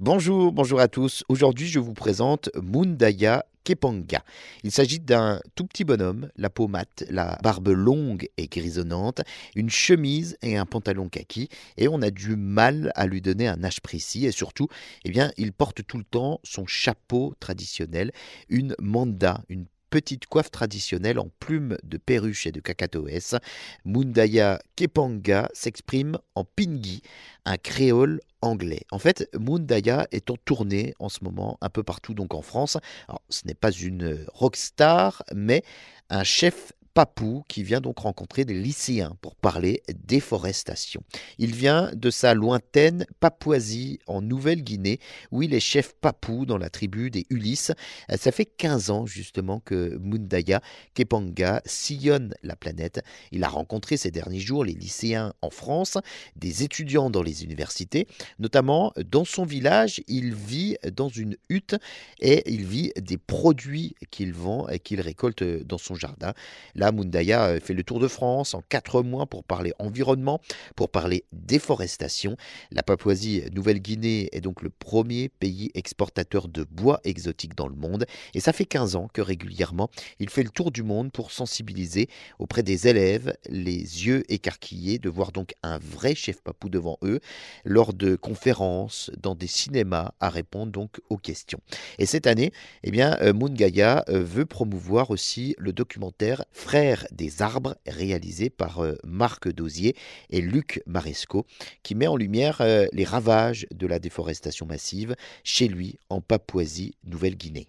Bonjour, bonjour à tous. Aujourd'hui, je vous présente Mundaya Kepanga. Il s'agit d'un tout petit bonhomme, la peau mate, la barbe longue et grisonnante, une chemise et un pantalon kaki, et on a du mal à lui donner un âge précis, et surtout, eh bien, il porte tout le temps son chapeau traditionnel, une manda, une petite coiffe traditionnelle en plumes de perruche et de cacatoès. Mundaya Kepanga s'exprime en pingui, un créole anglais. En fait, Mundaya est en tournée en ce moment un peu partout donc en France. Alors, ce n'est pas une rockstar, mais un chef Papou qui vient donc rencontrer des lycéens pour parler déforestation. Il vient de sa lointaine Papouasie en Nouvelle-Guinée où il est chef papou dans la tribu des Ulysses. Ça fait 15 ans justement que Mundaya Kepanga sillonne la planète. Il a rencontré ces derniers jours les lycéens en France, des étudiants dans les universités, notamment dans son village, il vit dans une hutte et il vit des produits qu'il vend et qu'il récolte dans son jardin. Mundaya euh, fait le tour de France en quatre mois pour parler environnement, pour parler déforestation. La Papouasie-Nouvelle-Guinée est donc le premier pays exportateur de bois exotique dans le monde. Et ça fait 15 ans que régulièrement, il fait le tour du monde pour sensibiliser auprès des élèves, les yeux écarquillés, de voir donc un vrai chef papou devant eux, lors de conférences, dans des cinémas, à répondre donc aux questions. Et cette année, eh bien, euh, Mungaya euh, veut promouvoir aussi le documentaire Frères des arbres, réalisé par euh, Marc Dosier et Luc Maresco, qui met en lumière euh, les ravages de la déforestation massive chez lui en Papouasie-Nouvelle-Guinée.